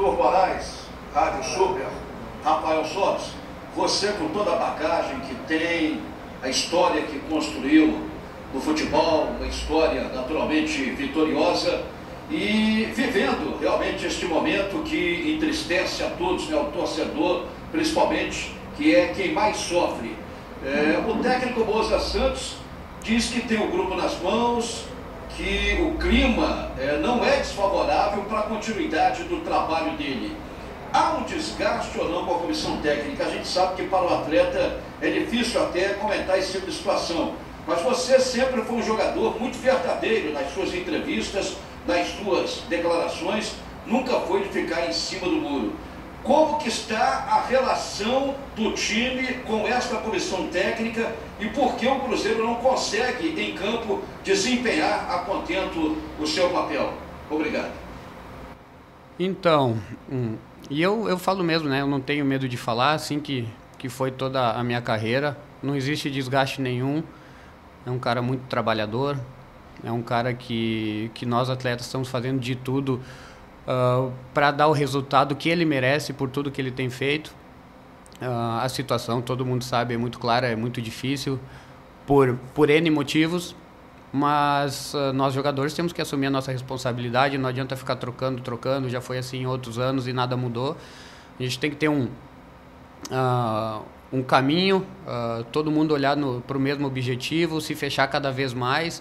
Arthur Moraes, Rádio Super, Rafael Sobes, você com toda a bagagem que tem, a história que construiu no futebol, uma história naturalmente vitoriosa e vivendo realmente este momento que entristece a todos, né, o torcedor principalmente, que é quem mais sofre. É, o técnico Moza Santos diz que tem o grupo nas mãos, que o clima é, não é desfavorável para a continuidade do trabalho dele. Há um desgaste ou não com a comissão técnica? A gente sabe que para o atleta é difícil até comentar esse tipo de situação. Mas você sempre foi um jogador muito verdadeiro nas suas entrevistas, nas suas declarações, nunca foi de ficar em cima do muro. Como que está a relação do time com esta comissão técnica e por que o Cruzeiro não consegue em campo desempenhar a contento o seu papel? Obrigado. Então, hum, e eu, eu falo mesmo, né? Eu não tenho medo de falar, assim que, que foi toda a minha carreira. Não existe desgaste nenhum. É um cara muito trabalhador. É um cara que, que nós atletas estamos fazendo de tudo ah, para dar o resultado que ele merece por tudo que ele tem feito. Uh, a situação, todo mundo sabe, é muito clara, é muito difícil por, por N motivos, mas uh, nós jogadores temos que assumir a nossa responsabilidade, não adianta ficar trocando, trocando, já foi assim em outros anos e nada mudou. A gente tem que ter um, uh, um caminho, todo mundo olhar para o mesmo objetivo, se fechar cada vez mais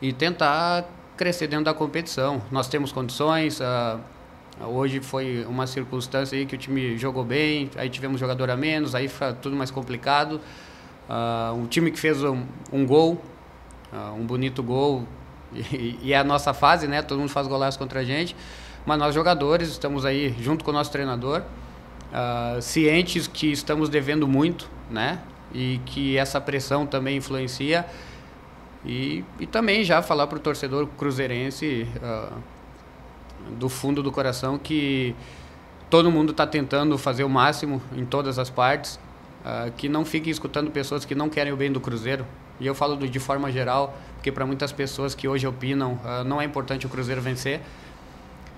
e tentar crescer dentro da competição. Nós temos condições. Uh, hoje foi uma circunstância aí que o time jogou bem, aí tivemos jogador a menos, aí foi tudo mais complicado. Uh, um time que fez um, um gol, uh, um bonito gol, e, é a nossa fase, né? Todo mundo faz golaço contra a gente. Mas nós jogadores estamos aí junto com o nosso treinador, uh, cientes que estamos devendo muito, né? E que essa pressão também influencia. E, e também já falar para o torcedor cruzeirense uh, do fundo do coração que todo mundo está tentando fazer o máximo em todas as partes, uh, que não fiquem escutando pessoas que não querem o bem do Cruzeiro. E eu falo de forma geral, porque para muitas pessoas que hoje opinam, uh, não é importante o Cruzeiro vencer.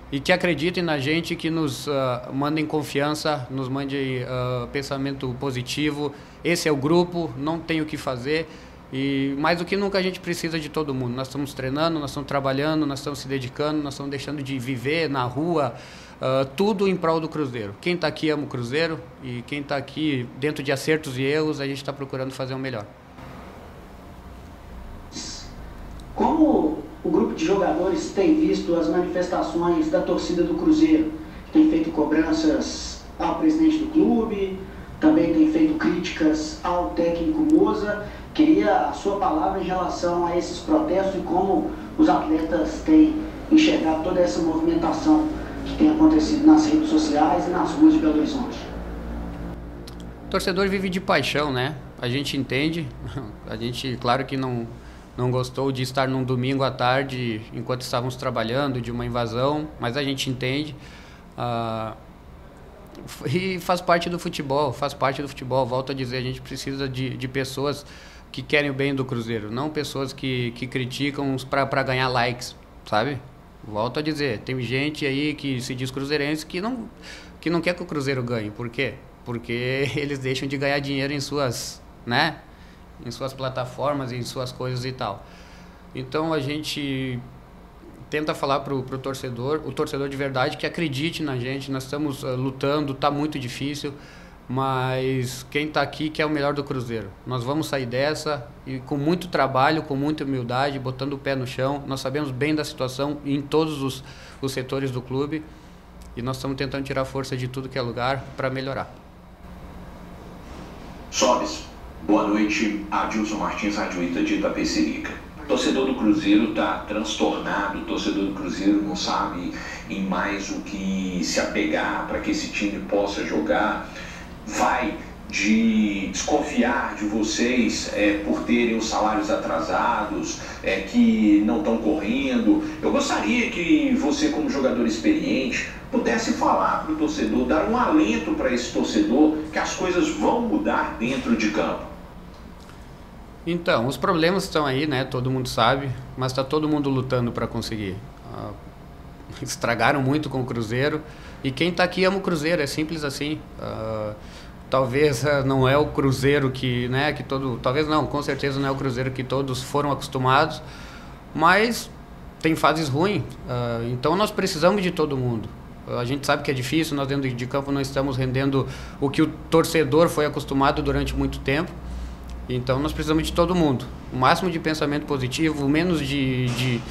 E que acreditem na gente, que nos mandem confiança, nos mandem pensamento positivo. Esse é o grupo, não tem o que fazer. E mais do que nunca a gente precisa de todo mundo. Nós estamos treinando, nós estamos trabalhando, nós estamos se dedicando, nós estamos deixando de viver na rua, uh, tudo em prol do Cruzeiro. Quem está aqui ama o Cruzeiro e quem está aqui dentro de acertos e erros, a gente está procurando fazer o melhor. Como o grupo de jogadores tem visto as manifestações da torcida do Cruzeiro? Tem feito cobranças ao presidente do clube, também tem feito críticas ao técnico Moza Queria a sua palavra em relação a esses protestos e como os atletas têm enxergado toda essa movimentação que tem acontecido nas redes sociais e nas ruas de Belo Horizonte. Torcedor vive de paixão, né? A gente entende, a gente, claro que não, não gostou de estar num domingo à tarde enquanto estávamos trabalhando de uma invasão, mas a gente entende. Uh, e faz parte do futebol, faz parte do futebol. Volto a dizer, a gente precisa de, de pessoas que querem o bem do Cruzeiro, não pessoas que, que criticam para ganhar likes, sabe? Volto a dizer, tem gente aí que se diz cruzeirense que não, que não quer que o Cruzeiro ganhe. Por quê? Porque eles deixam de ganhar dinheiro em suas, né? Em suas plataformas, em suas coisas e tal. Então a gente tenta falar pro, pro torcedor, o torcedor de verdade que acredite na gente. Nós estamos uh, lutando, tá muito difícil mas quem está aqui quer o melhor do Cruzeiro. Nós vamos sair dessa e com muito trabalho, com muita humildade, botando o pé no chão. Nós sabemos bem da situação em todos os, os setores do clube e nós estamos tentando tirar força de tudo que é lugar para melhorar. Sobes, boa noite. Adilson Martins, Ita de Itapecerica. Torcedor do Cruzeiro está transtornado, torcedor do Cruzeiro não sabe em mais o que se apegar para que esse time possa jogar vai de desconfiar de vocês é, por terem os salários atrasados, é, que não estão correndo. Eu gostaria que você, como jogador experiente, pudesse falar para o torcedor, dar um alento para esse torcedor que as coisas vão mudar dentro de campo. Então, os problemas estão aí, né? Todo mundo sabe, mas está todo mundo lutando para conseguir. Ah, estragaram muito com o Cruzeiro. E quem está aqui ama o Cruzeiro, é simples assim. Uh, talvez uh, não é o Cruzeiro que, né, que todo, talvez não, com certeza não é o Cruzeiro que todos foram acostumados, mas tem fases ruins. Uh, então nós precisamos de todo mundo. A gente sabe que é difícil, nós dentro de campo não estamos rendendo o que o torcedor foi acostumado durante muito tempo. Então nós precisamos de todo mundo. O máximo de pensamento positivo, o menos de, de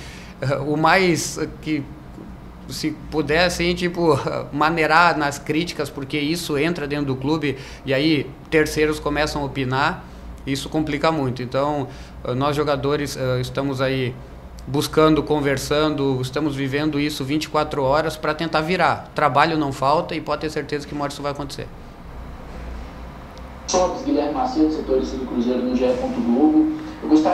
uh, o mais que se puder assim, tipo, maneirar nas críticas, porque isso entra dentro do clube e aí terceiros começam a opinar, isso complica muito. Então, uh, nós jogadores uh, estamos aí buscando, conversando, estamos vivendo isso 24 horas para tentar virar. Trabalho não falta e pode ter certeza que hora isso vai acontecer. Guilherme Macedo, setorista do Cruzeiro no GE. Globo. Eu gostaria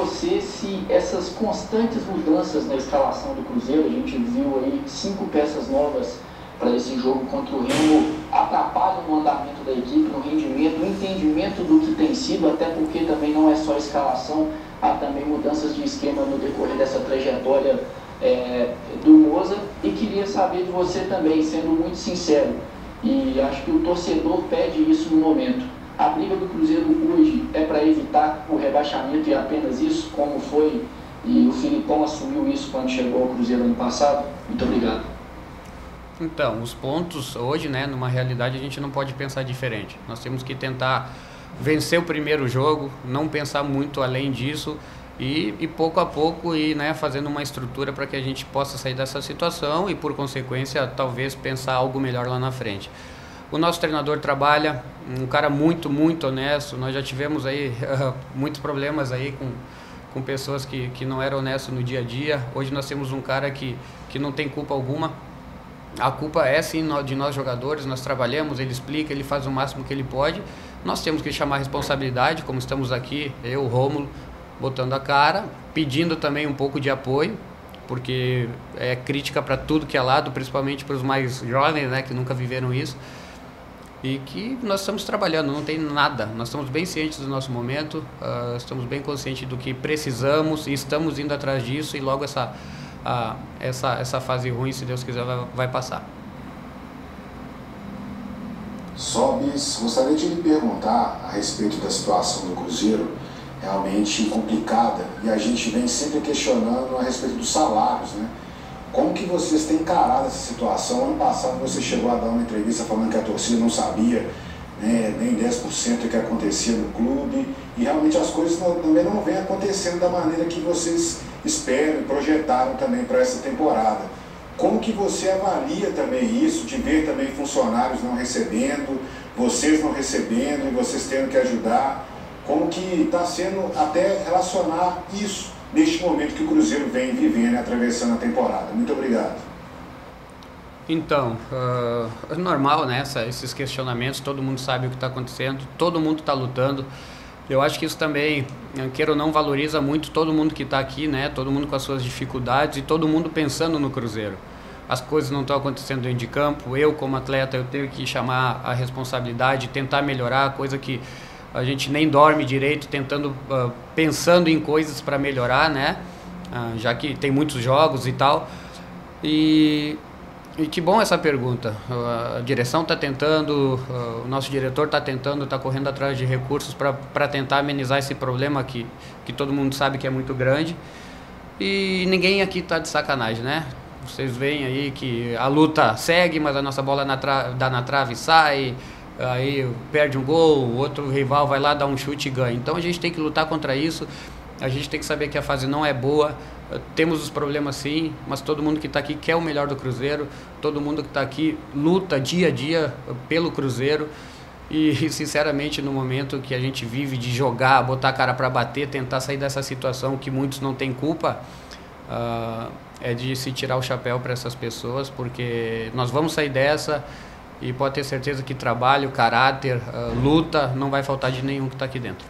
você se essas constantes mudanças na escalação do Cruzeiro, a gente viu aí cinco peças novas para esse jogo contra o Remo, atrapalham no andamento da equipe, no rendimento, no entendimento do que tem sido, até porque também não é só escalação, há também mudanças de esquema no decorrer dessa trajetória é, do Moza. E queria saber de você também, sendo muito sincero, e acho que o torcedor pede isso no momento. A briga do Cruzeiro hoje é para evitar o rebaixamento e apenas isso, como foi e o Filipão assumiu isso quando chegou ao Cruzeiro ano passado? Muito obrigado. Então, os pontos hoje, né, numa realidade a gente não pode pensar diferente. Nós temos que tentar vencer o primeiro jogo, não pensar muito além disso e, e pouco a pouco ir né, fazendo uma estrutura para que a gente possa sair dessa situação e, por consequência, talvez pensar algo melhor lá na frente. O nosso treinador trabalha, um cara muito, muito honesto. Nós já tivemos aí uh, muitos problemas aí com, com pessoas que, que não eram honestas no dia a dia. Hoje nós temos um cara que, que não tem culpa alguma. A culpa é sim de nós jogadores, nós trabalhamos, ele explica, ele faz o máximo que ele pode. Nós temos que chamar a responsabilidade, como estamos aqui, eu, Rômulo, botando a cara, pedindo também um pouco de apoio, porque é crítica para tudo que é lado, principalmente para os mais jovens, né, que nunca viveram isso e que nós estamos trabalhando, não tem nada. Nós estamos bem cientes do nosso momento, uh, estamos bem conscientes do que precisamos e estamos indo atrás disso e logo essa, uh, essa, essa fase ruim, se Deus quiser, vai, vai passar. Sobis, gostaria de lhe perguntar a respeito da situação do Cruzeiro, realmente complicada, e a gente vem sempre questionando a respeito dos salários, né? Como que vocês têm encarado essa situação? Ano passado você chegou a dar uma entrevista falando que a torcida não sabia né, nem 10% do que acontecia no clube e realmente as coisas também não vêm acontecendo da maneira que vocês esperam e projetaram também para essa temporada. Como que você avalia também isso, de ver também funcionários não recebendo, vocês não recebendo e vocês tendo que ajudar? Como que está sendo até relacionar isso neste momento que o Cruzeiro vem vivendo e atravessando a temporada. Muito obrigado. Então, uh, é normal, né? Essa, esses questionamentos, todo mundo sabe o que está acontecendo, todo mundo está lutando. Eu acho que isso também, queira ou não, valoriza muito todo mundo que está aqui, né? Todo mundo com as suas dificuldades e todo mundo pensando no Cruzeiro. As coisas não estão acontecendo dentro de campo. Eu, como atleta, eu tenho que chamar a responsabilidade, tentar melhorar, coisa que a gente nem dorme direito tentando uh, pensando em coisas para melhorar né? Uh, já que tem muitos jogos e tal. E, e que bom essa pergunta. Uh, a direção está tentando o nosso diretor está tentando está correndo atrás de recursos para tentar amenizar esse problema que que todo mundo sabe que é muito grande. E ninguém aqui está de sacanagem né? Vocês veem aí que a luta segue mas a nossa bola na dá na trave sai aí perde um gol, o outro rival vai lá dar um chute e ganha. Então a gente tem que lutar contra isso. A gente tem que saber que a fase não é boa. Temos os problemas sim, mas todo mundo que está aqui quer o melhor do Cruzeiro. Todo mundo que está aqui luta dia a dia pelo Cruzeiro. E, sinceramente, no momento que a gente vive de jogar, botar a cara para bater, tentar sair dessa situação que muitos não têm culpa, uh, é de se tirar o chapéu para essas pessoas, porque nós vamos sair dessa e pode ter certeza que trabalho, caráter, uh, luta não vai faltar de nenhum que está aqui dentro.